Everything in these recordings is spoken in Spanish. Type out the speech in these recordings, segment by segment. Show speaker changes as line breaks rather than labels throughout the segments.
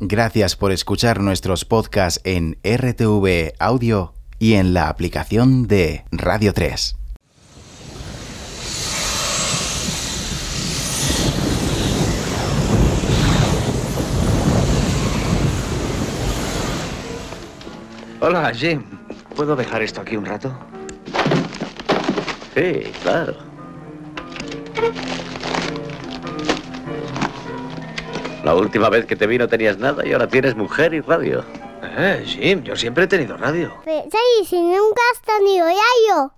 Gracias por escuchar nuestros podcasts en RTV Audio y en la aplicación de Radio 3.
Hola, Jim. ¿Puedo dejar esto aquí un rato?
Sí, claro. La última vez que te vi no tenías nada y ahora tienes mujer y radio.
Eh, Jim, yo siempre he tenido radio.
Sí, si nunca has tenido yo.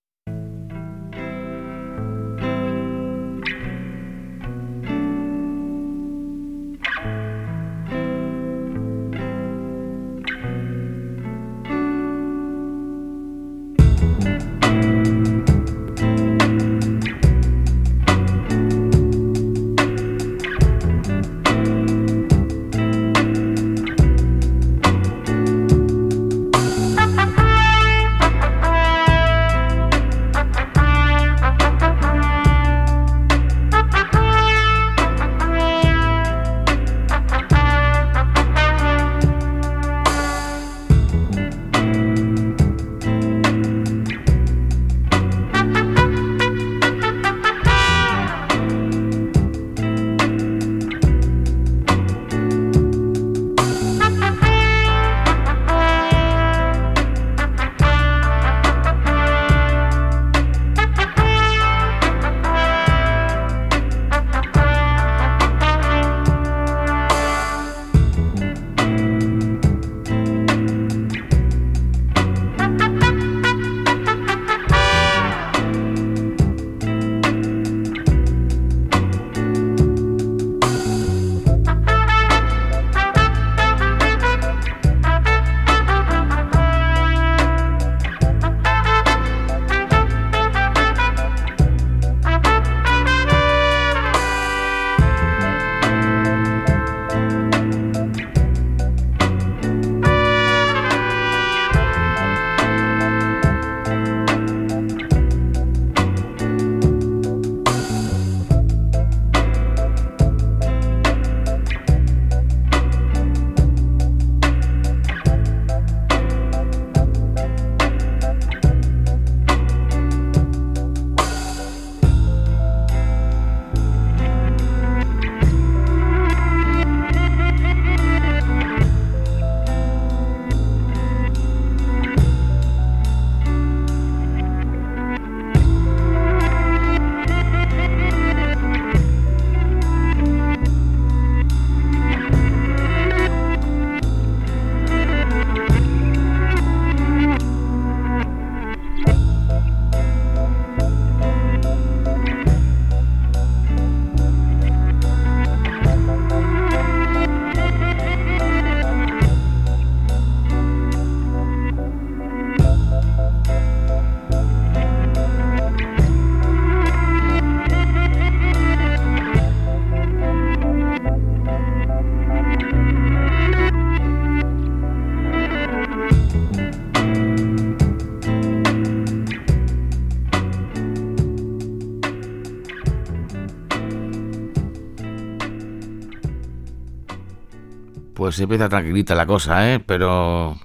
Pues empieza tranquilita la cosa, ¿eh? Pero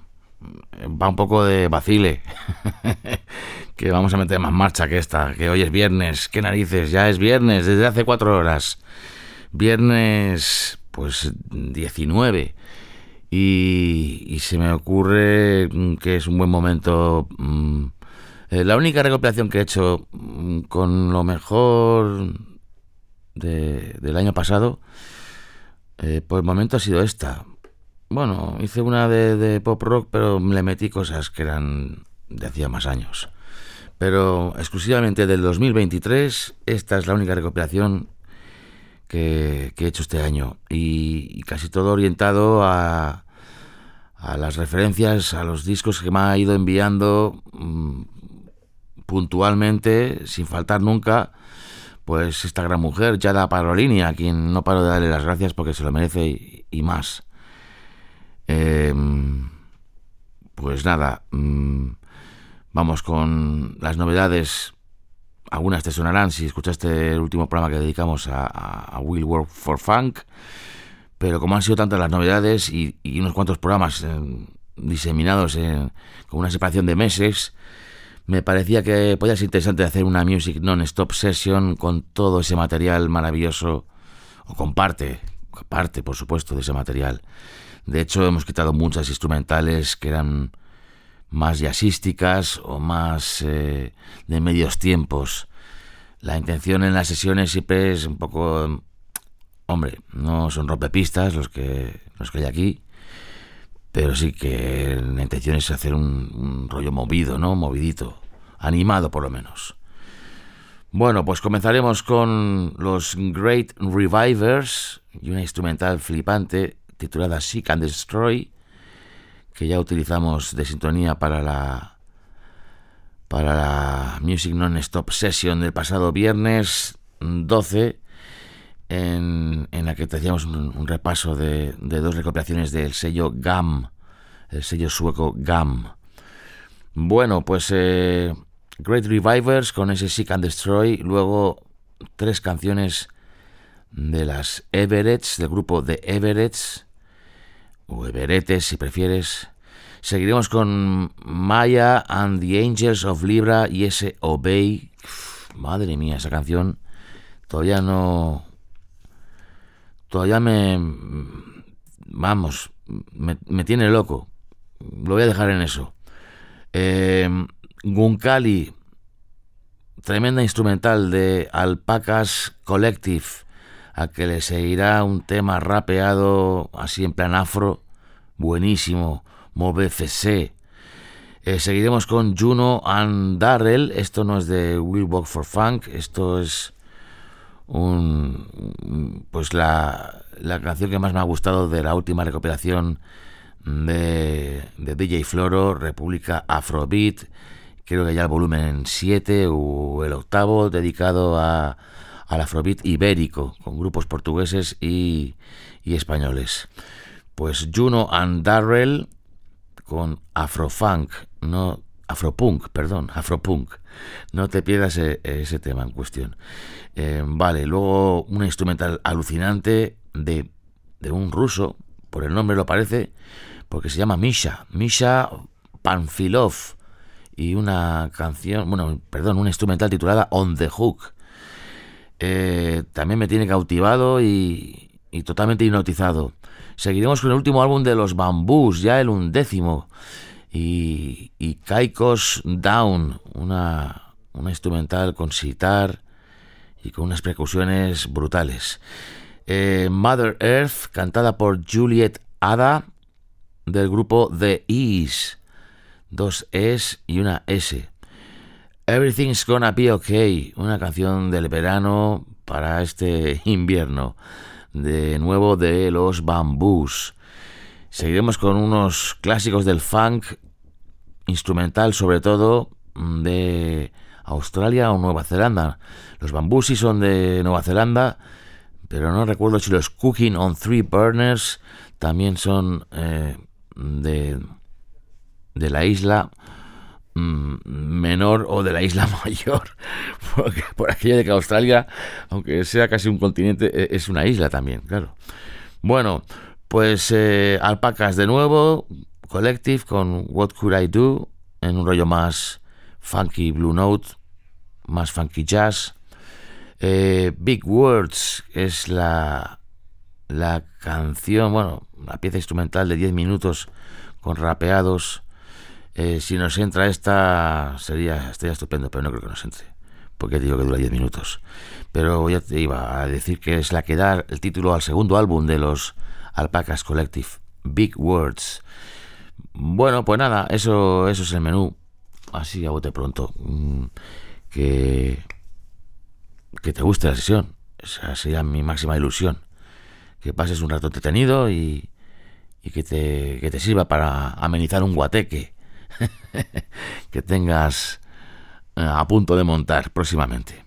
va un poco de vacile. que vamos a meter más marcha que esta, que hoy es viernes, qué narices, ya es viernes, desde hace cuatro horas. Viernes, pues 19. Y, se me ocurre que es un buen momento. Mm, eh, la única recopilación que he hecho mm, con lo mejor del año pasado, eh, por el momento ha sido esta. Bueno, hice una de, pop rock, pero le metí cosas que eran de hacía más años. Pero exclusivamente del 2023, esta es la única recopilación que, he hecho este año. Y, casi todo orientado a, a, las referencias, a los discos que me ha ido enviando mm, puntualmente, sin faltar nunca, pues esta gran mujer, Yada Parolini, a quien no paro de darle las gracias porque se lo merece y más. Em, pues nada, mm, vamos con las novedades. Algunas te sonarán si escuchaste el último programa que dedicamos a, Will Work for Funk. pero como han sido tantas las novedades y, unos cuantos programas eh, diseminados con una separación de meses, me parecía que podía ser interesante hacer una Music Non-Stop Session con todo ese material maravilloso, o con parte, parte, por supuesto, de ese material. De hecho, hemos quitado muchas instrumentales que eran más jazzísticas o más eh, de medios tiempos. La intención en las sesiones siempre es un poco... Hombre, no son rompepistas los que, los que hay aquí, pero sí que la intención es hacer un, rollo movido, ¿no? Movidito, animado por lo menos. Bueno, pues comenzaremos con los Great Revivers y una instrumental flipante titulada Seek and Destroy, que ya utilizamos de sintonía para la para la Music Non-Stop Session del pasado viernes 12 en, la que te hacíamos un, repaso de, dos recopilaciones del sello GAM, el sello sueco GAM. Bueno, pues eh, Great Revivers con ese Seek and Destroy, luego tres canciones de las Everett's, del grupo de Everett's, o Everettes si prefieres. Seguiremos con Maya and the Angels of Libra y ese Obey. madre mía, esa canción todavía no, todavía me... Vamos, me, tiene loco. Lo voy a dejar en eso. Eh, Guncali, tremenda instrumental de Alpacas Collective, a que le seguirá un tema rapeado así en plan afro, buenísimo, Move FC. Eh, seguiremos con Juno and Darrell, esto no es de Will Walk for Funk, esto es un, pues la, la, canción que más me ha gustado de la última recuperación de, de DJ Floro, República Afrobeat, creo que ya el volumen 7 o el octavo dedicado a, al Afrobeat ibérico, con grupos portugueses y, y españoles. Pues Juno and Darrell con Afrofunk, no Afropunk, perdón, Afropunk. No te pierdas e, ese, tema en cuestión. Eh, vale, luego una instrumental alucinante de, de, un ruso, por el nombre lo parece, porque se llama Misha, Misha Panfilov, y una canción, bueno, perdón, una instrumental titulada On the Hook. Eh, también me tiene cautivado y, y totalmente hipnotizado. Seguiremos con el último álbum de los Bambús, ya el undécimo y, y Down, una, una instrumental con sitar y con unas percusiones brutales. Eh, Mother Earth, cantada por Juliet Ada, del grupo The Ease, dos Es y una S. Everything's Gonna Be Okay, una canción del verano para este invierno, de nuevo de los bambús. Seguiremos con unos clásicos del funk instrumental, sobre todo mm, de Australia o Nueva Zelanda. Los bambusis son de Nueva Zelanda, pero no recuerdo si los Cooking on Three Burners también son eh, de, de la isla mm, menor o de la isla mayor, porque por aquello de que Australia, aunque sea casi un continente, e, es una isla también, claro. Bueno, pues eh, alpacas de nuevo, Collective con What Could I Do, en un rollo más funky Blue Note, más funky jazz. Eh, Big Words es la, la canción, bueno, la pieza instrumental de 10 minutos con rapeados. Eh, si nos entra esta, sería, estaría estupendo, pero no creo que nos entre, porque digo que dura 10 minutos. Pero ya te iba a decir que es la que da el título al segundo álbum de los Alpacas Collective, Big Words. Bueno, pues nada, eso, eso es el menú. Así a bote pronto. Mm, que, que te guste la sesión. Esa sería mi máxima ilusión. Que pases un rato entretenido y, y que, te, que te sirva para amenizar un guateque que tengas eh, a punto de montar próximamente.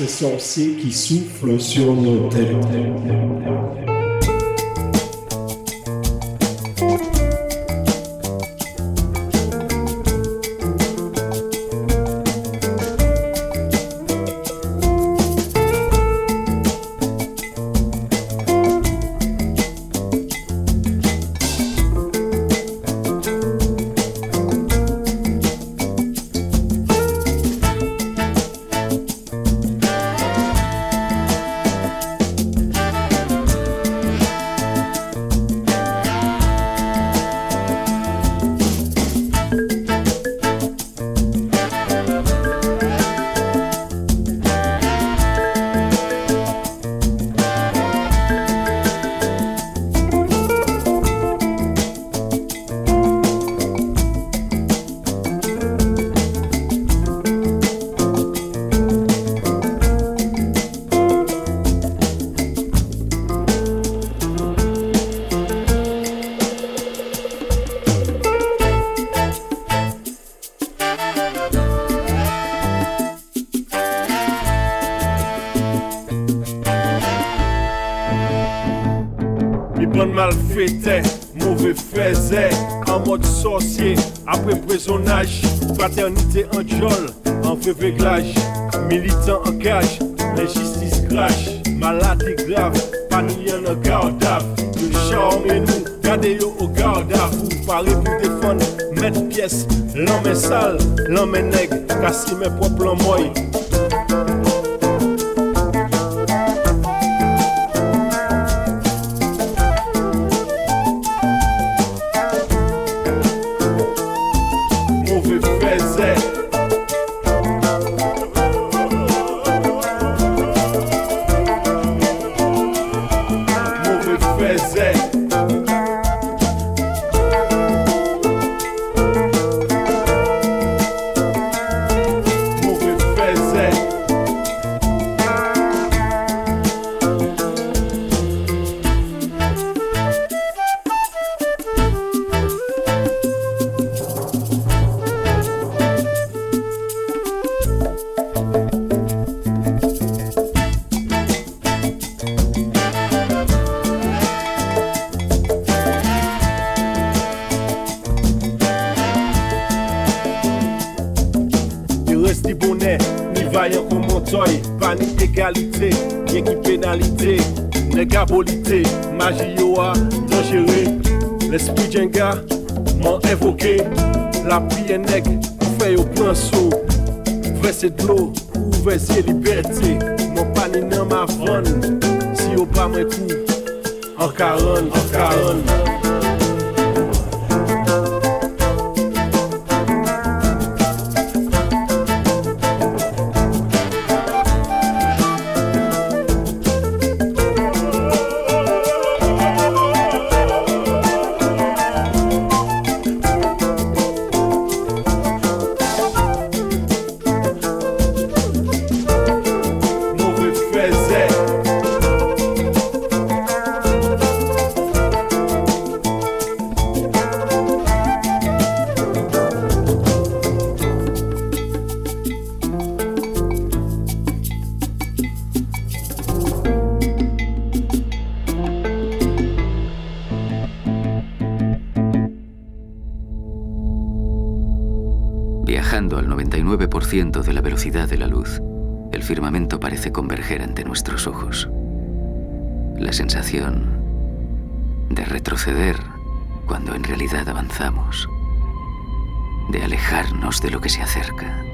Ces sorciers qui soufflent sur nos têtes.
Enjistis kraj, malade grav Pa nou yon an gardav Yo chanme nou, gade yo an gardav Ou pare pou defon, met piyes Lan men sal, lan men neg Kasi men pop lan moy
de la luz, el firmamento parece converger ante nuestros ojos. La sensación de retroceder cuando en realidad avanzamos, de alejarnos de lo que se acerca.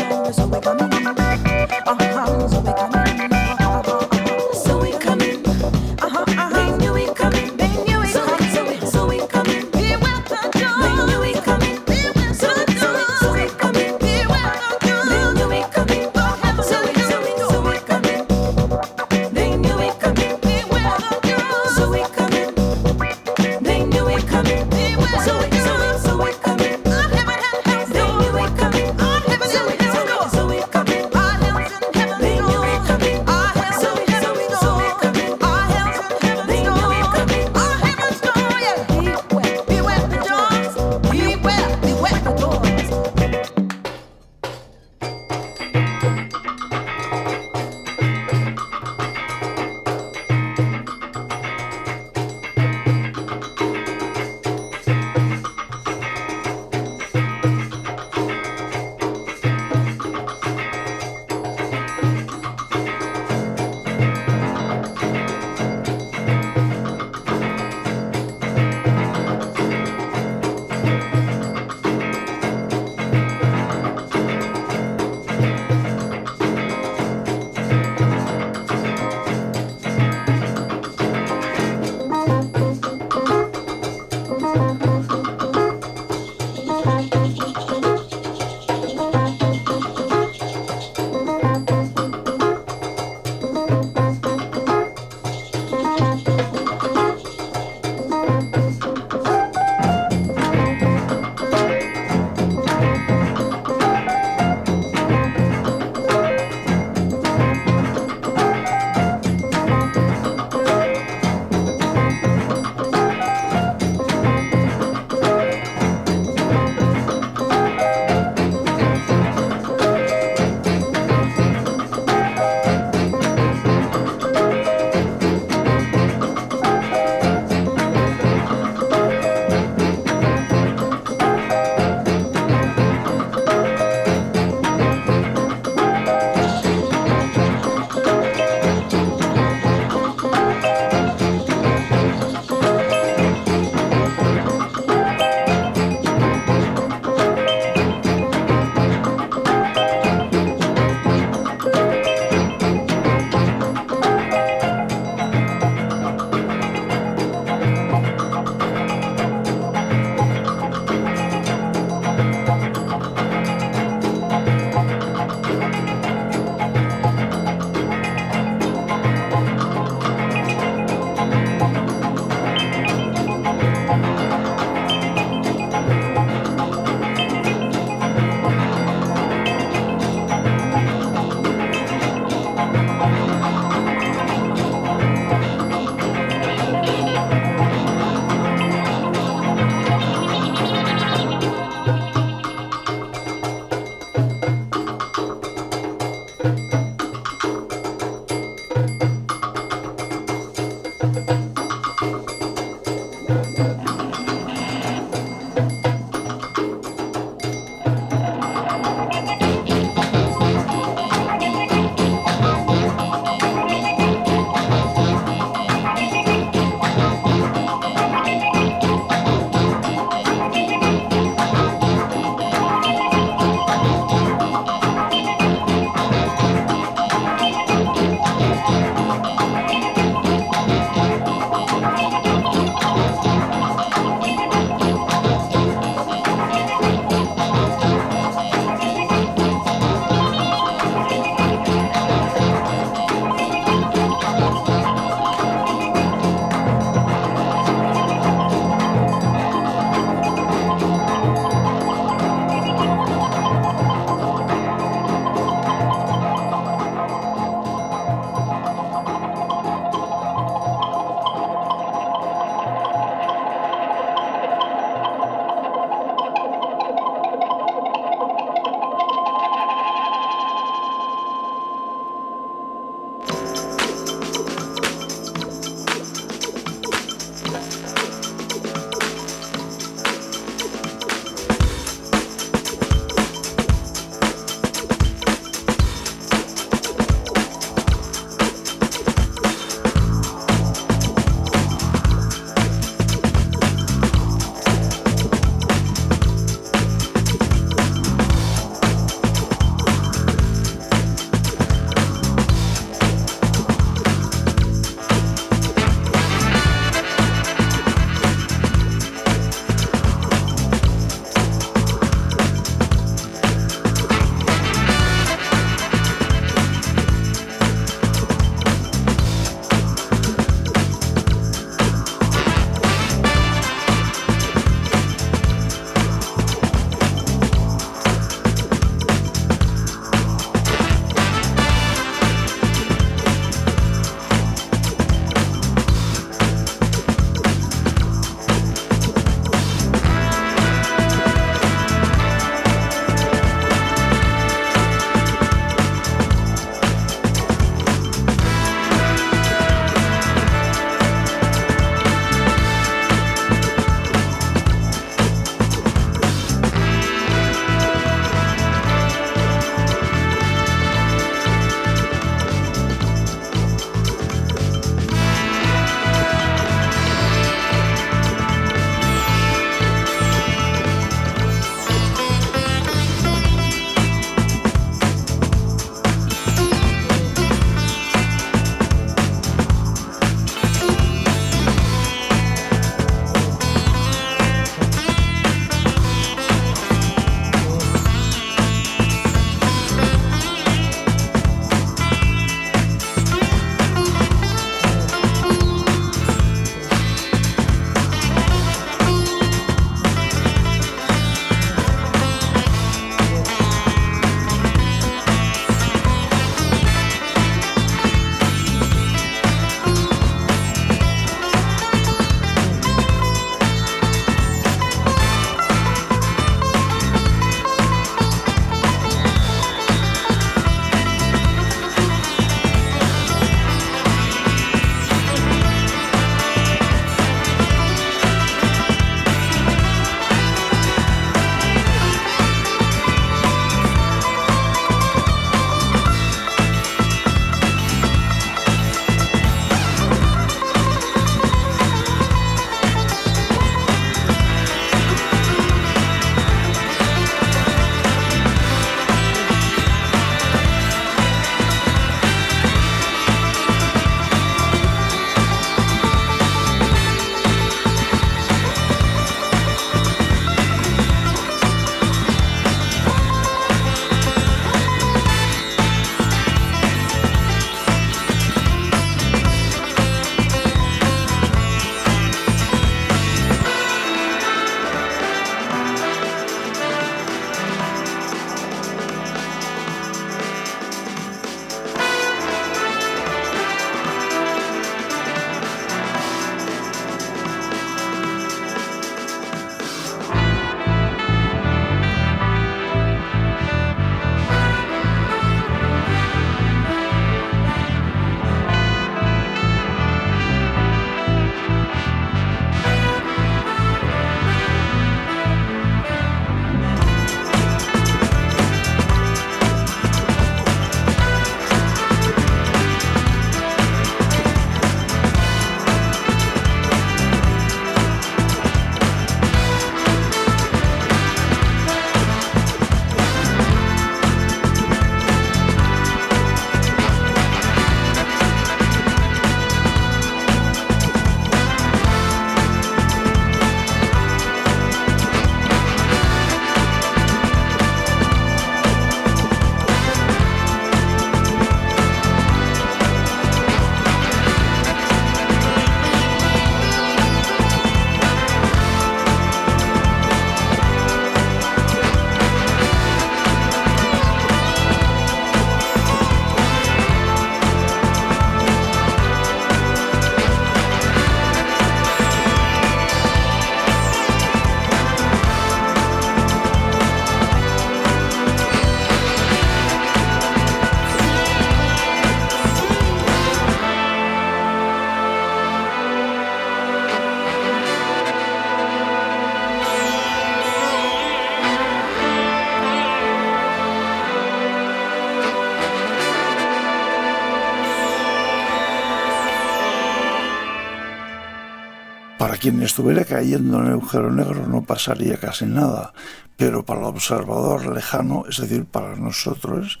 Quien estuviera cayendo en el agujero negro no pasaría casi nada, pero para el observador lejano, es decir, para nosotros,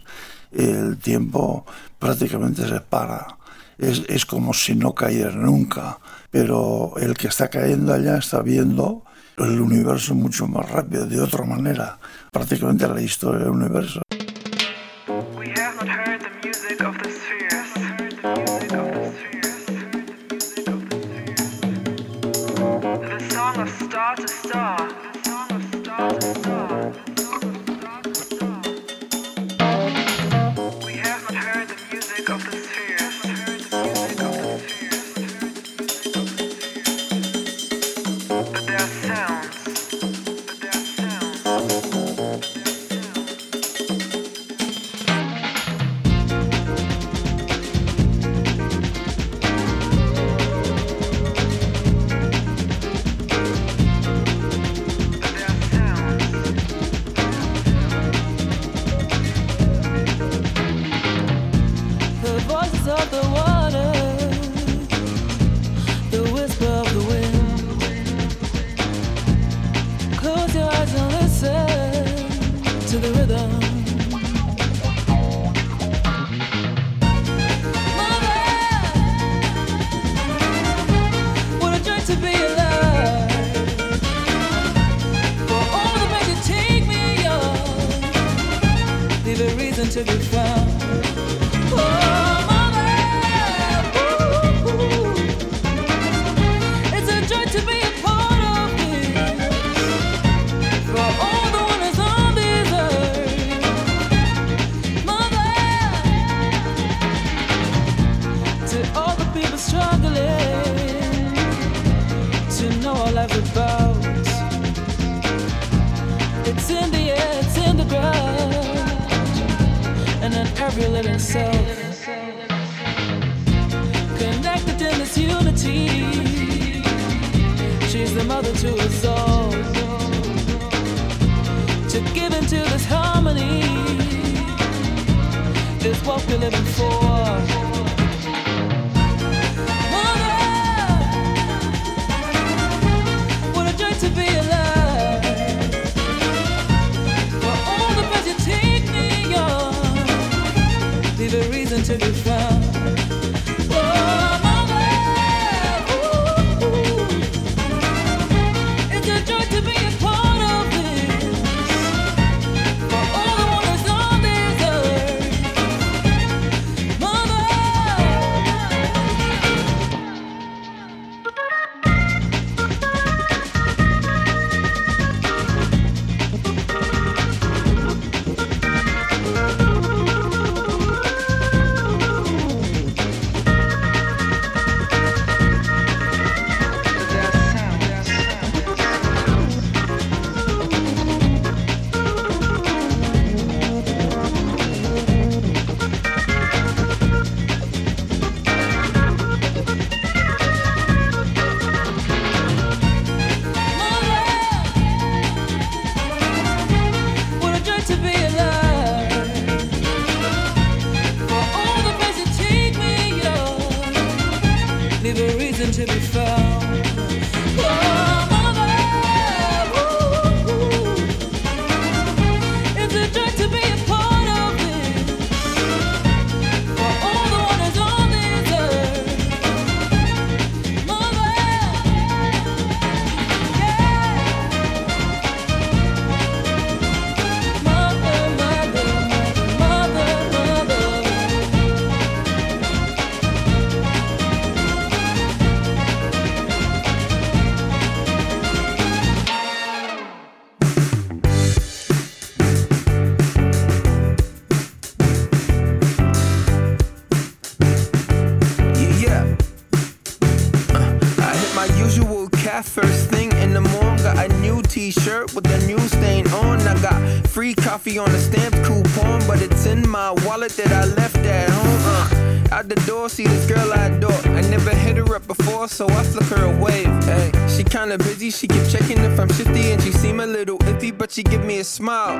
el tiempo prácticamente se para. Es, es como si no cayera nunca, pero el que está cayendo allá está viendo el universo mucho más rápido, de otra manera, prácticamente la historia del universo.
Coffee on a stamp coupon, but it's in my wallet that I left at home. Uh, Out the door, see this girl kinda busy, she keep checking if I'm shifty, and she seem a little iffy, but she give me a smile.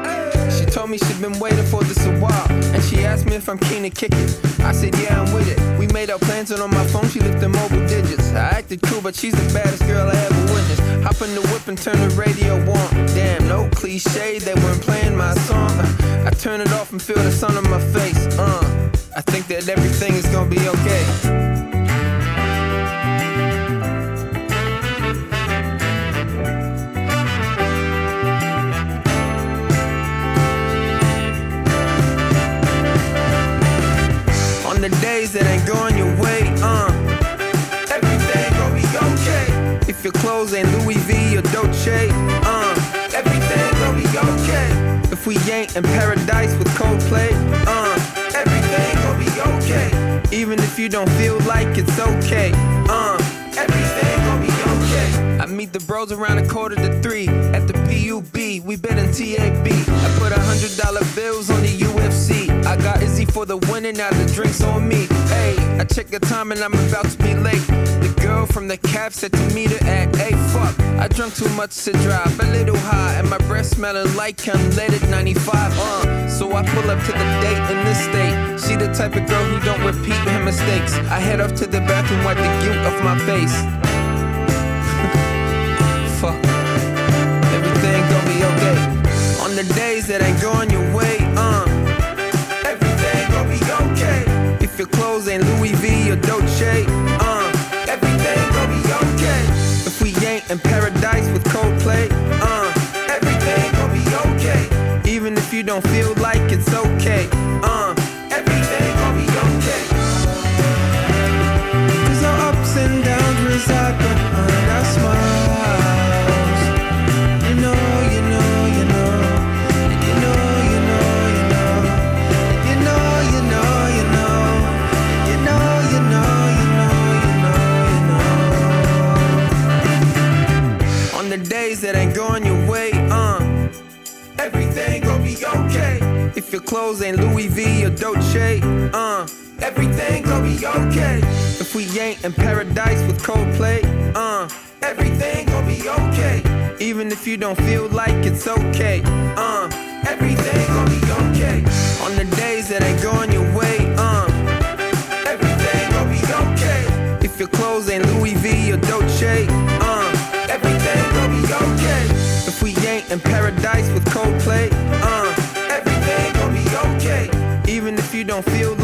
She told me she been waiting for this a while, and she asked me if I'm keen to kick it. I said, yeah, I'm with it. We made our plans, and on my phone, she the mobile digits. I acted cool, but she's the baddest girl I ever witnessed. Hop in the whip and turn the radio on. Damn, no cliche, they weren't playing my song. I turn it off and feel the sun on my face. Uh, I think that everything is gonna be okay. On the days that ain't going your way, uh, everything gon' be okay. If your clothes ain't Louis V or Dolce, uh, everything gon' be okay. If we ain't in paradise with Coldplay, uh, everything gon' be okay. Even if you don't feel like it's okay, uh, everything gon' be okay. I meet the bros around a quarter to three at the PUB. We bet in TAB. I put a hundred dollar bills on the UFC. I got Izzy for the winning, now the drinks on me. Hey, I check the time and I'm about to be late. The girl from the cab said to meet her at hey fuck. I drunk too much to drive, a little high, and my breath smelling like unleaded 95. Uh, so I pull up to the date in this state. She the type of girl who don't repeat her mistakes. I head off to the bathroom, wipe the guilt off my face. Fuck. Everything gon' be okay. On the days that ain't going your way, ain't Louis V or Dolce, uh. Everything gon' be okay. If we ain't in paradise with Coldplay, uh. Everything gon' be okay. Even if you don't feel okay. If we ain't in paradise with Coldplay, uh. Everything gon' be okay. Even if you don't feel like it's okay, uh. Everything gon' be okay. On the days that ain't going your way, uh. Everything gon' be okay. If your clothes ain't Louis V or Dolce, uh. Everything gon' be okay. If we ain't in paradise with Coldplay, uh. Everything gon' be okay. Even if you don't feel